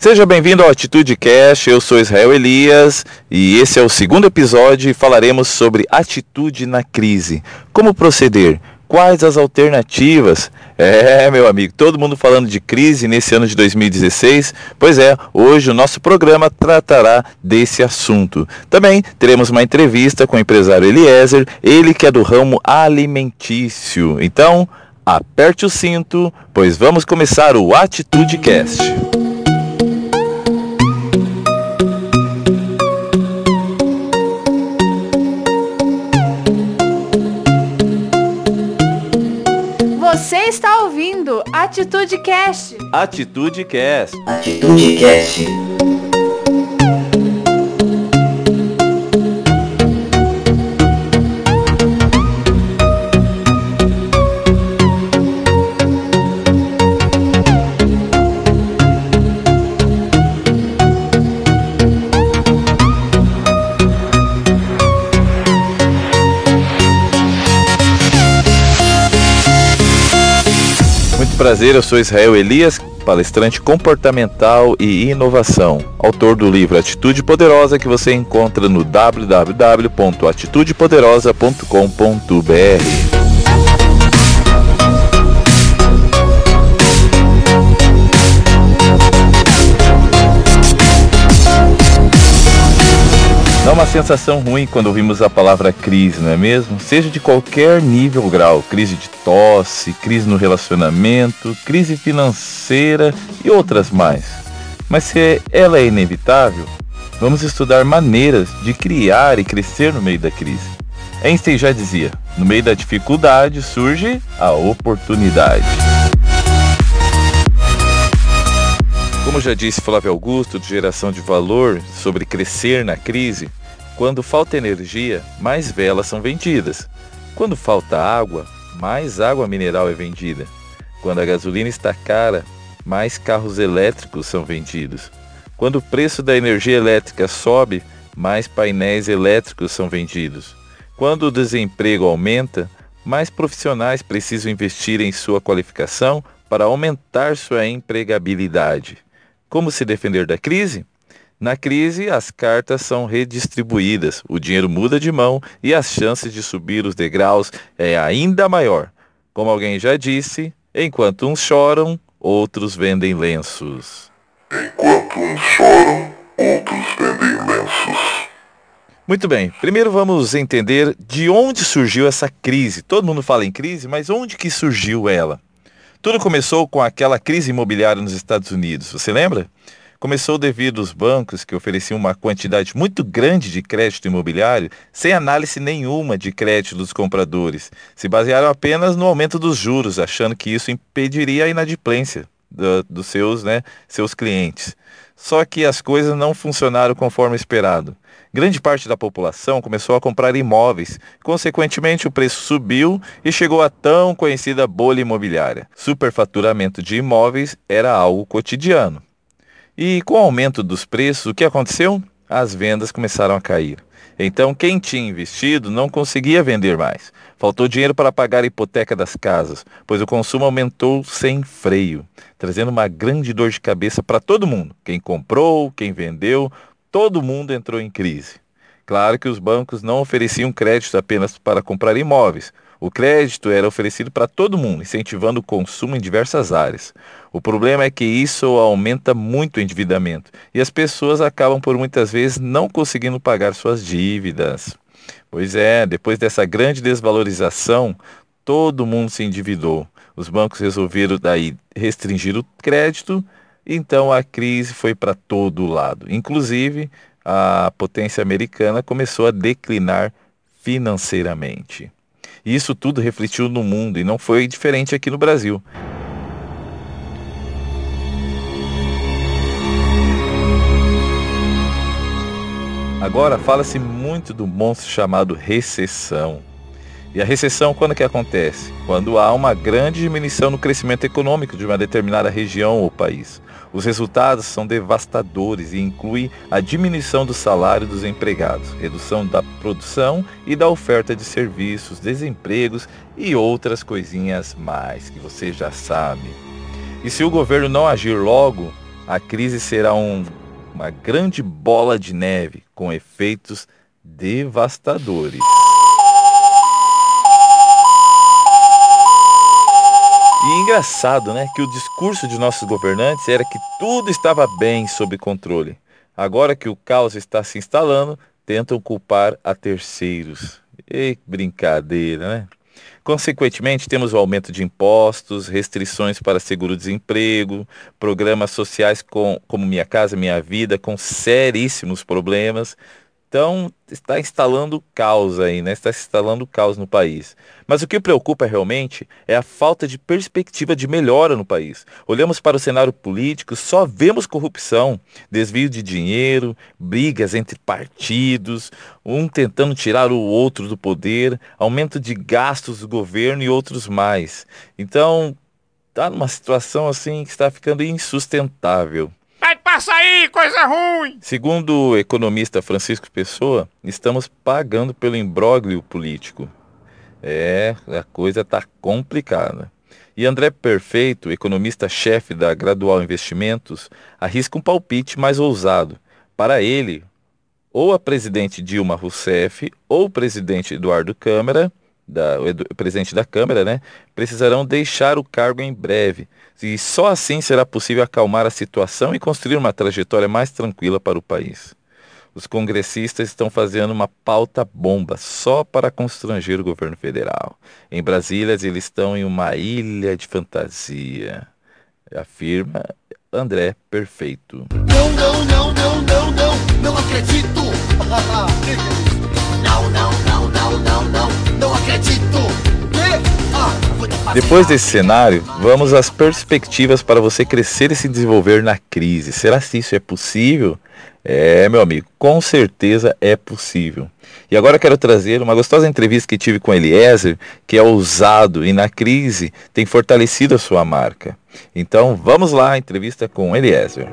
Seja bem-vindo ao Atitude Cash, eu sou Israel Elias e esse é o segundo episódio e falaremos sobre atitude na crise. Como proceder? Quais as alternativas? É, meu amigo, todo mundo falando de crise nesse ano de 2016. Pois é, hoje o nosso programa tratará desse assunto. Também teremos uma entrevista com o empresário Eliezer, ele que é do ramo alimentício. Então, aperte o cinto, pois vamos começar o Atitude Cast. Você está ouvindo Atitude Cast. Atitude Cast. Atitude Cast. Prazer, eu sou Israel Elias, palestrante comportamental e inovação, autor do livro Atitude Poderosa que você encontra no www.atitudepoderosa.com.br. Dá uma sensação ruim quando ouvimos a palavra crise, não é mesmo? Seja de qualquer nível ou grau, crise de tosse, crise no relacionamento, crise financeira e outras mais. Mas se ela é inevitável, vamos estudar maneiras de criar e crescer no meio da crise. Einstein já dizia: no meio da dificuldade surge a oportunidade. Como já disse Flávio Augusto, de Geração de Valor, sobre crescer na crise, quando falta energia, mais velas são vendidas. Quando falta água, mais água mineral é vendida. Quando a gasolina está cara, mais carros elétricos são vendidos. Quando o preço da energia elétrica sobe, mais painéis elétricos são vendidos. Quando o desemprego aumenta, mais profissionais precisam investir em sua qualificação para aumentar sua empregabilidade. Como se defender da crise? Na crise, as cartas são redistribuídas, o dinheiro muda de mão e as chances de subir os degraus é ainda maior. Como alguém já disse, enquanto uns choram, outros vendem lenços. Enquanto uns choram, outros vendem lenços. Muito bem, primeiro vamos entender de onde surgiu essa crise. Todo mundo fala em crise, mas onde que surgiu ela? Tudo começou com aquela crise imobiliária nos Estados Unidos, você lembra? Começou devido aos bancos que ofereciam uma quantidade muito grande de crédito imobiliário sem análise nenhuma de crédito dos compradores. Se basearam apenas no aumento dos juros, achando que isso impediria a inadimplência do, dos seus, né, seus clientes. Só que as coisas não funcionaram conforme esperado. Grande parte da população começou a comprar imóveis. Consequentemente, o preço subiu e chegou à tão conhecida bolha imobiliária. Superfaturamento de imóveis era algo cotidiano. E com o aumento dos preços, o que aconteceu? As vendas começaram a cair. Então, quem tinha investido não conseguia vender mais. Faltou dinheiro para pagar a hipoteca das casas, pois o consumo aumentou sem freio, trazendo uma grande dor de cabeça para todo mundo. Quem comprou, quem vendeu, todo mundo entrou em crise. Claro que os bancos não ofereciam crédito apenas para comprar imóveis. O crédito era oferecido para todo mundo, incentivando o consumo em diversas áreas. O problema é que isso aumenta muito o endividamento e as pessoas acabam por muitas vezes não conseguindo pagar suas dívidas. Pois é, depois dessa grande desvalorização, todo mundo se endividou. Os bancos resolveram daí restringir o crédito, então a crise foi para todo lado. Inclusive, a potência americana começou a declinar financeiramente. E isso tudo refletiu no mundo e não foi diferente aqui no Brasil. Agora fala-se muito do monstro chamado recessão. E a recessão quando que acontece? Quando há uma grande diminuição no crescimento econômico de uma determinada região ou país. Os resultados são devastadores e incluem a diminuição do salário dos empregados, redução da produção e da oferta de serviços, desempregos e outras coisinhas mais que você já sabe. E se o governo não agir logo, a crise será um, uma grande bola de neve com efeitos devastadores. E engraçado, né, que o discurso de nossos governantes era que tudo estava bem sob controle. Agora que o caos está se instalando, tentam culpar a terceiros. E brincadeira, né? Consequentemente, temos o aumento de impostos, restrições para seguro-desemprego, programas sociais com, como Minha Casa Minha Vida, com seríssimos problemas, então, está instalando caos aí, né? Está instalando caos no país. Mas o que preocupa realmente é a falta de perspectiva de melhora no país. Olhamos para o cenário político, só vemos corrupção, desvio de dinheiro, brigas entre partidos, um tentando tirar o outro do poder, aumento de gastos do governo e outros mais. Então, está numa situação assim que está ficando insustentável. Sair, coisa ruim! Segundo o economista Francisco Pessoa, estamos pagando pelo imbróglio político. É, a coisa está complicada. E André Perfeito, economista-chefe da Gradual Investimentos, arrisca um palpite mais ousado. Para ele, ou a presidente Dilma Rousseff ou o presidente Eduardo Câmara, da, o presidente da Câmara, né, precisarão deixar o cargo em breve, e só assim será possível acalmar a situação e construir uma trajetória mais tranquila para o país. Os congressistas estão fazendo uma pauta bomba só para constranger o governo federal. Em Brasília, eles estão em uma ilha de fantasia. Afirma André Perfeito. Não, não, não, não, não, não, não acredito. Não, não, não, não, não, não, não acredito. Depois desse cenário, vamos às perspectivas para você crescer e se desenvolver na crise. Será que isso é possível? É, meu amigo, com certeza é possível. E agora quero trazer uma gostosa entrevista que tive com Eliezer, que é ousado e na crise tem fortalecido a sua marca. Então vamos lá, entrevista com Eliezer.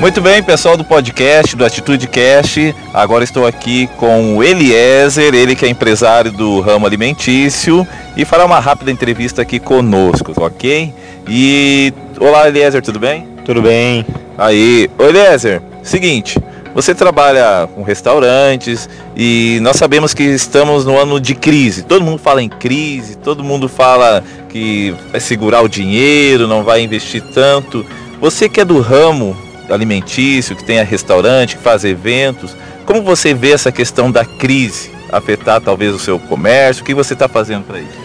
Muito bem, pessoal do podcast, do Atitude Cast. Agora estou aqui com o Eliezer, ele que é empresário do ramo alimentício, e fará uma rápida entrevista aqui conosco, ok? E olá, Eliezer, tudo bem? Tudo bem. Aí, Eliezer, seguinte, você trabalha com restaurantes e nós sabemos que estamos no ano de crise. Todo mundo fala em crise, todo mundo fala que vai segurar o dinheiro, não vai investir tanto. Você que é do ramo alimentício, que tenha restaurante, que faz eventos. Como você vê essa questão da crise afetar talvez o seu comércio? O que você está fazendo para isso?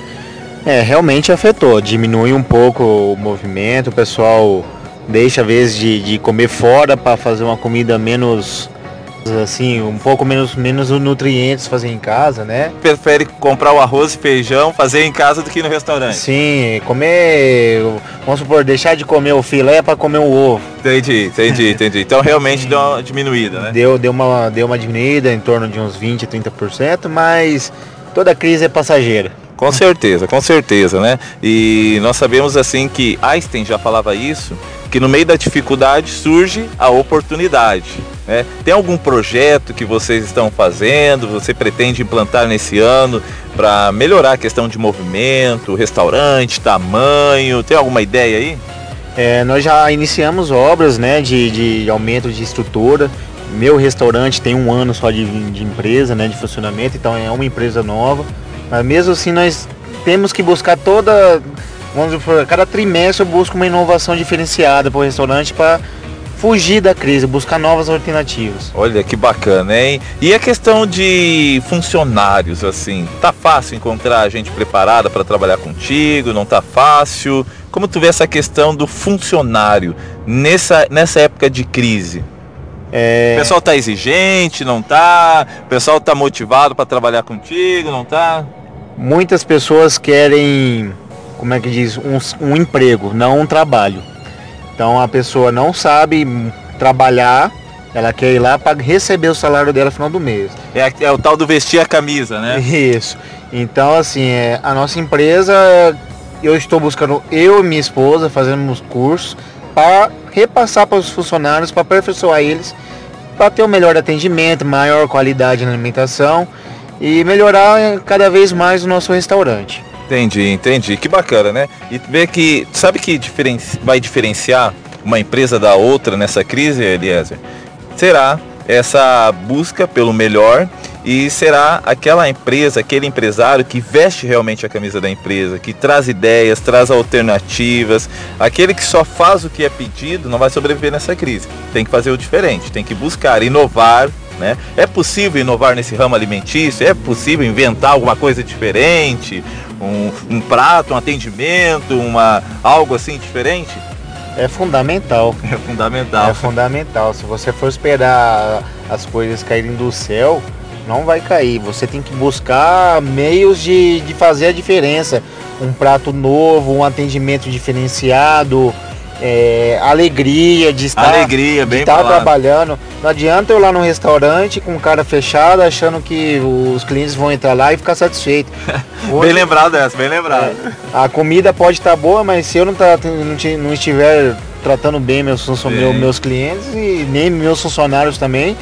É, realmente afetou. Diminui um pouco o movimento, o pessoal deixa às vezes de, de comer fora para fazer uma comida menos assim, um pouco menos, menos nutrientes fazer em casa, né? Prefere comprar o arroz e feijão, fazer em casa do que no restaurante? Sim, comer, vamos supor, deixar de comer o filé para comer o ovo. Entendi, entendi, entendi. Então realmente deu uma diminuída, né? Deu, deu, uma, deu uma diminuída em torno de uns 20, 30%, mas toda crise é passageira. Com certeza, com certeza, né? E nós sabemos assim que Einstein já falava isso, que no meio da dificuldade surge a oportunidade. Né? Tem algum projeto que vocês estão fazendo, você pretende implantar nesse ano para melhorar a questão de movimento, restaurante, tamanho? Tem alguma ideia aí? É, nós já iniciamos obras né, de, de aumento de estrutura. Meu restaurante tem um ano só de, de empresa, né, de funcionamento, então é uma empresa nova. Mas mesmo assim nós temos que buscar toda. Vamos dizer, cada trimestre eu busco uma inovação diferenciada para o restaurante para fugir da crise, buscar novas alternativas. Olha que bacana, hein? E a questão de funcionários, assim, tá fácil encontrar gente preparada para trabalhar contigo? Não tá fácil? Como tu vê essa questão do funcionário nessa, nessa época de crise? É... O pessoal tá exigente, não tá? O pessoal tá motivado para trabalhar contigo, não tá? Muitas pessoas querem, como é que diz, um, um emprego, não um trabalho. Então a pessoa não sabe trabalhar, ela quer ir lá para receber o salário dela no final do mês. É, é, o tal do vestir a camisa, né? Isso. Então assim, é, a nossa empresa, eu estou buscando eu e minha esposa, fazemos cursos para repassar para os funcionários, para aperfeiçoar eles, para ter um melhor atendimento, maior qualidade na alimentação e melhorar cada vez mais o nosso restaurante. Entendi, entendi. Que bacana, né? E ver que, sabe que diferenci... vai diferenciar uma empresa da outra nessa crise, Eliezer? Será essa busca pelo melhor e será aquela empresa, aquele empresário que veste realmente a camisa da empresa, que traz ideias, traz alternativas. Aquele que só faz o que é pedido não vai sobreviver nessa crise. Tem que fazer o diferente, tem que buscar inovar. Né? É possível inovar nesse ramo alimentício? É possível inventar alguma coisa diferente? Um, um prato, um atendimento, uma, algo assim diferente? É fundamental. É fundamental. É fundamental. Se você for esperar as coisas caírem do céu, não vai cair. Você tem que buscar meios de, de fazer a diferença. Um prato novo, um atendimento diferenciado, é, alegria de estar, alegria, de estar trabalhando. Não adianta eu lá no restaurante com cara fechada achando que os clientes vão entrar lá e ficar satisfeito. bem lembrado essa, bem lembrado. É, a comida pode estar boa, mas se eu não, tá, não, não estiver tratando bem meus, meus clientes e nem meus funcionários também,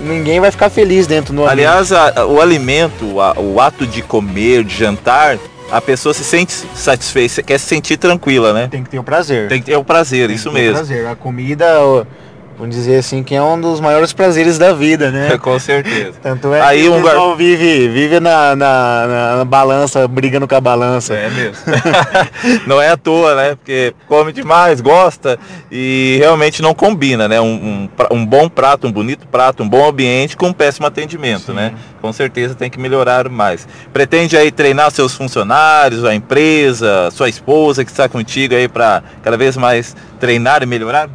ninguém vai ficar feliz dentro do Aliás, a, o alimento, a, o ato de comer, de jantar, a pessoa se sente satisfeita, quer se sentir tranquila, né? Tem que ter o prazer. Tem que ter o prazer, Tem isso mesmo. O prazer. A comida, vamos dizer assim, que é um dos maiores prazeres da vida, né? Com certeza. Tanto é Aí que um o pessoal vive, vive na, na, na, balança, brigando com a balança. É mesmo. não é à toa, né? Porque come demais, gosta e realmente não combina, né? Um, um, um bom prato, um bonito prato, um bom ambiente com um péssimo atendimento, Sim. né? Com certeza tem que melhorar mais. Pretende aí treinar seus funcionários, a empresa, sua esposa que está contigo aí para cada vez mais treinar e melhorar?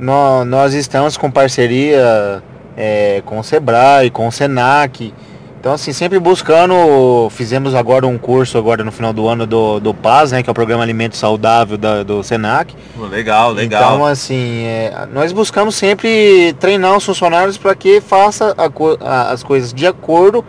Nós, nós estamos com parceria é, com o Sebrae, com o Senac. Então, assim, sempre buscando, fizemos agora um curso agora no final do ano do, do PAS, né, que é o Programa Alimento Saudável da, do Senac. Legal, legal. Então, assim, é, nós buscamos sempre treinar os funcionários para que faça a, a, as coisas de acordo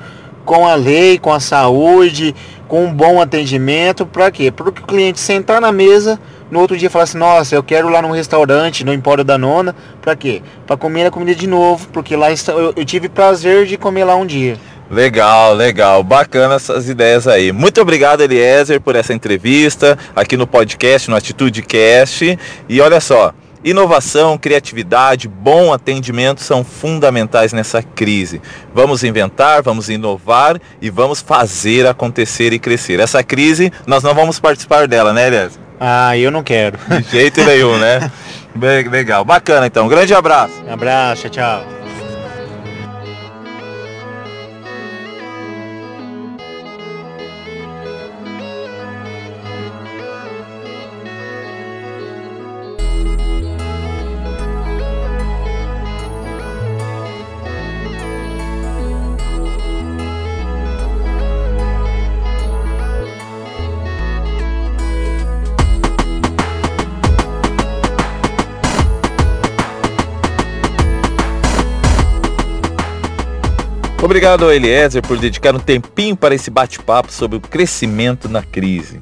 com a lei, com a saúde, com um bom atendimento, para quê? Para o cliente sentar na mesa, no outro dia falar assim, nossa, eu quero lá num restaurante, no Empório da Nona, para quê? Para comer a comida de novo, porque lá eu, eu tive prazer de comer lá um dia. Legal, legal. Bacana essas ideias aí. Muito obrigado, Eliezer, por essa entrevista aqui no podcast, no Atitude Cast. E olha só, inovação, criatividade, bom atendimento são fundamentais nessa crise. Vamos inventar, vamos inovar e vamos fazer acontecer e crescer. Essa crise, nós não vamos participar dela, né, Eliezer? Ah, eu não quero. De jeito nenhum, né? Legal. Bacana, então. Um grande abraço. Um abraço, tchau. Obrigado Eliezer por dedicar um tempinho para esse bate-papo sobre o crescimento na crise.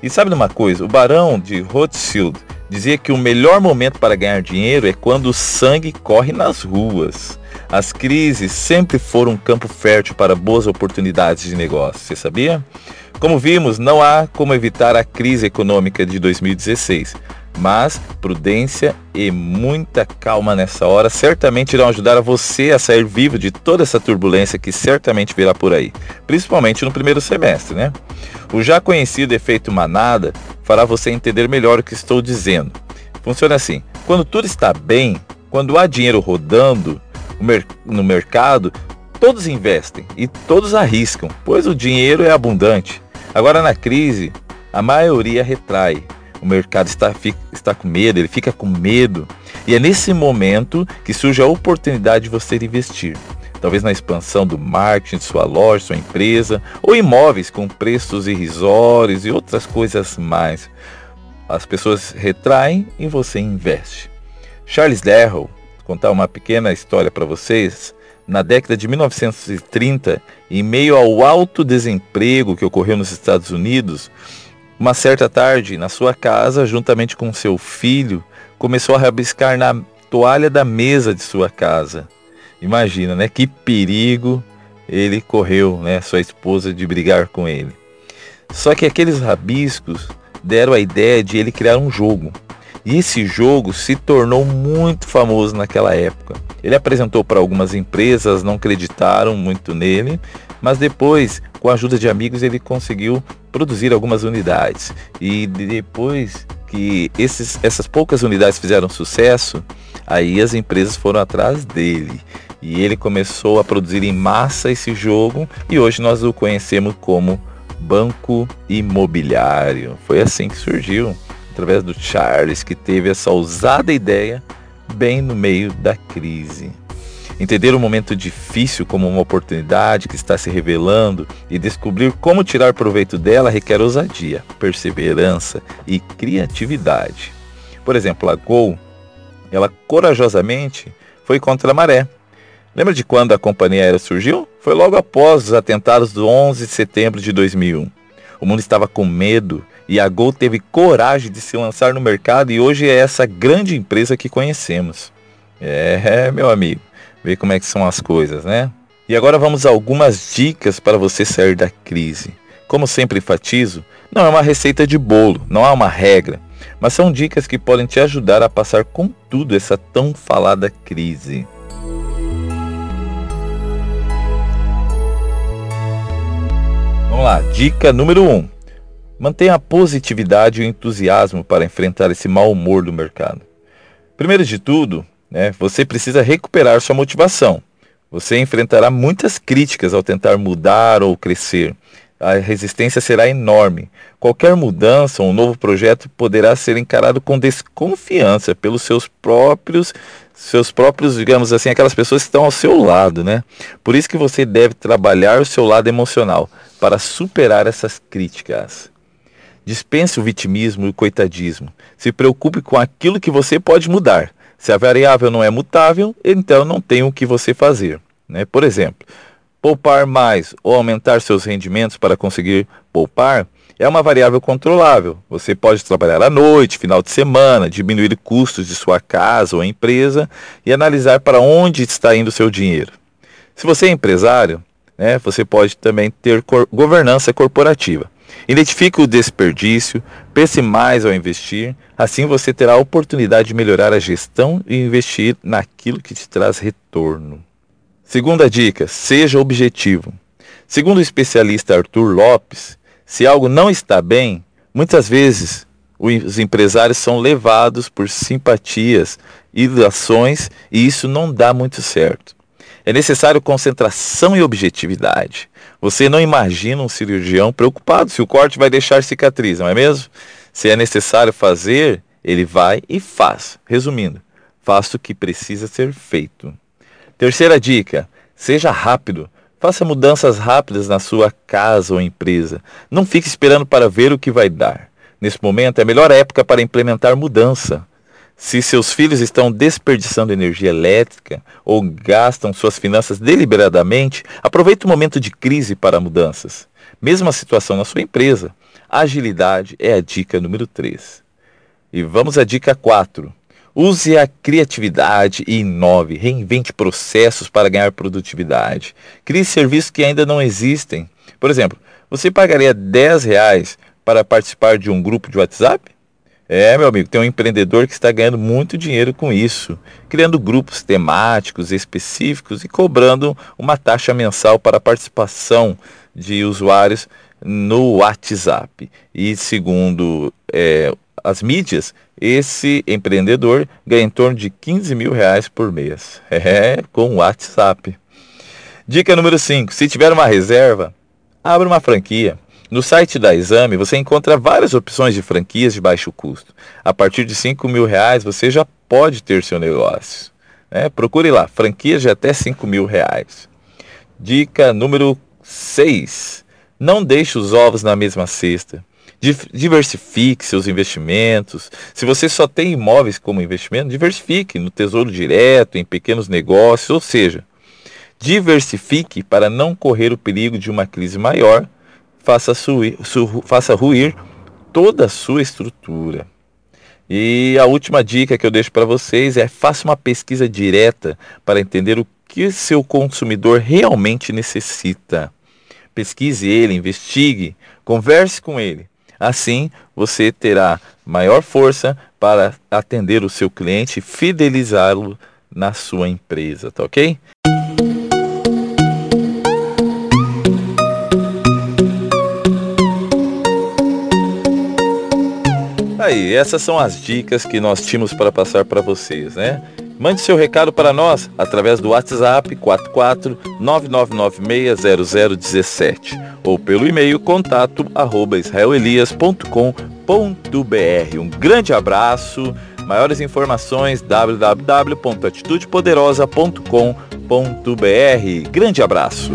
E sabe de uma coisa? O barão de Rothschild dizia que o melhor momento para ganhar dinheiro é quando o sangue corre nas ruas. As crises sempre foram um campo fértil para boas oportunidades de negócio, você sabia? Como vimos, não há como evitar a crise econômica de 2016, mas prudência e muita calma nessa hora certamente irão ajudar a você a sair vivo de toda essa turbulência que certamente virá por aí, principalmente no primeiro semestre, né? O já conhecido efeito manada fará você entender melhor o que estou dizendo. Funciona assim: quando tudo está bem, quando há dinheiro rodando no mercado, todos investem e todos arriscam, pois o dinheiro é abundante. Agora na crise, a maioria retrai o mercado está, fica, está com medo, ele fica com medo. E é nesse momento que surge a oportunidade de você investir. Talvez na expansão do marketing de sua loja, sua empresa, ou imóveis com preços irrisórios e outras coisas mais. As pessoas retraem e você investe. Charles Darrow, contar uma pequena história para vocês, na década de 1930, em meio ao alto desemprego que ocorreu nos Estados Unidos, uma certa tarde, na sua casa, juntamente com seu filho, começou a rabiscar na toalha da mesa de sua casa. Imagina, né? Que perigo ele correu, né? Sua esposa de brigar com ele. Só que aqueles rabiscos deram a ideia de ele criar um jogo. E esse jogo se tornou muito famoso naquela época. Ele apresentou para algumas empresas, não acreditaram muito nele, mas depois, com a ajuda de amigos, ele conseguiu produzir algumas unidades. E depois que esses, essas poucas unidades fizeram sucesso, aí as empresas foram atrás dele. E ele começou a produzir em massa esse jogo e hoje nós o conhecemos como Banco Imobiliário. Foi assim que surgiu, através do Charles, que teve essa ousada ideia bem no meio da crise. Entender o momento difícil como uma oportunidade que está se revelando e descobrir como tirar proveito dela requer ousadia, perseverança e criatividade. Por exemplo, a Gol, ela corajosamente foi contra a maré. Lembra de quando a companhia aérea surgiu? Foi logo após os atentados do 11 de setembro de 2001. O mundo estava com medo e a Gol teve coragem de se lançar no mercado e hoje é essa grande empresa que conhecemos. É, meu amigo, ver como é que são as coisas, né? E agora vamos a algumas dicas para você sair da crise. Como sempre enfatizo, não é uma receita de bolo, não há uma regra, mas são dicas que podem te ajudar a passar com tudo essa tão falada crise. Vamos lá, dica número 1. Um. Mantenha a positividade e o entusiasmo para enfrentar esse mau humor do mercado. Primeiro de tudo, né, você precisa recuperar sua motivação. Você enfrentará muitas críticas ao tentar mudar ou crescer. A resistência será enorme. Qualquer mudança ou um novo projeto poderá ser encarado com desconfiança pelos seus próprios seus próprios, digamos assim, aquelas pessoas que estão ao seu lado, né? Por isso que você deve trabalhar o seu lado emocional para superar essas críticas. Dispense o vitimismo e o coitadismo. Se preocupe com aquilo que você pode mudar. Se a variável não é mutável, então não tem o que você fazer. Né? Por exemplo, poupar mais ou aumentar seus rendimentos para conseguir poupar é uma variável controlável. Você pode trabalhar à noite, final de semana, diminuir custos de sua casa ou empresa e analisar para onde está indo o seu dinheiro. Se você é empresário, né, você pode também ter governança corporativa. Identifique o desperdício, pense mais ao investir, assim você terá a oportunidade de melhorar a gestão e investir naquilo que te traz retorno. Segunda dica: seja objetivo. Segundo o especialista Arthur Lopes, se algo não está bem, muitas vezes os empresários são levados por simpatias e ações e isso não dá muito certo. É necessário concentração e objetividade. Você não imagina um cirurgião preocupado se o corte vai deixar cicatriz, não é mesmo? Se é necessário fazer, ele vai e faz. Resumindo, faça o que precisa ser feito. Terceira dica: seja rápido. Faça mudanças rápidas na sua casa ou empresa. Não fique esperando para ver o que vai dar. Nesse momento é a melhor época para implementar mudança. Se seus filhos estão desperdiçando energia elétrica ou gastam suas finanças deliberadamente, aproveite o momento de crise para mudanças. Mesma situação na sua empresa. Agilidade é a dica número 3. E vamos à dica 4. Use a criatividade e inove, reinvente processos para ganhar produtividade. Crie serviços que ainda não existem. Por exemplo, você pagaria 10 reais para participar de um grupo de WhatsApp? É, meu amigo, tem um empreendedor que está ganhando muito dinheiro com isso, criando grupos temáticos específicos e cobrando uma taxa mensal para a participação de usuários no WhatsApp. E segundo é, as mídias, esse empreendedor ganha em torno de 15 mil reais por mês. É, com o WhatsApp. Dica número 5. Se tiver uma reserva, abra uma franquia. No site da Exame você encontra várias opções de franquias de baixo custo. A partir de 5 mil reais você já pode ter seu negócio. É, procure lá, franquias de até 5 mil reais. Dica número 6. Não deixe os ovos na mesma cesta. Diversifique seus investimentos. Se você só tem imóveis como investimento, diversifique no tesouro direto, em pequenos negócios, ou seja, diversifique para não correr o perigo de uma crise maior faça, suir, su, faça ruir toda a sua estrutura. E a última dica que eu deixo para vocês é faça uma pesquisa direta para entender o que seu consumidor realmente necessita. Pesquise ele, investigue, converse com ele. Assim, você terá maior força para atender o seu cliente e fidelizá-lo na sua empresa, tá ok? Aí, essas são as dicas que nós tínhamos para passar para vocês, né? Mande seu recado para nós através do WhatsApp 44999600017 ou pelo e-mail contato arroba israelelias.com.br. Um grande abraço. Maiores informações www.atitudepoderosa.com.br. Grande abraço.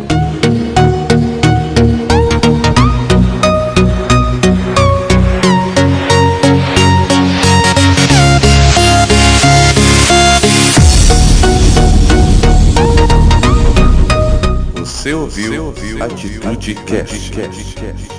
Ouviu, Atitude Cast.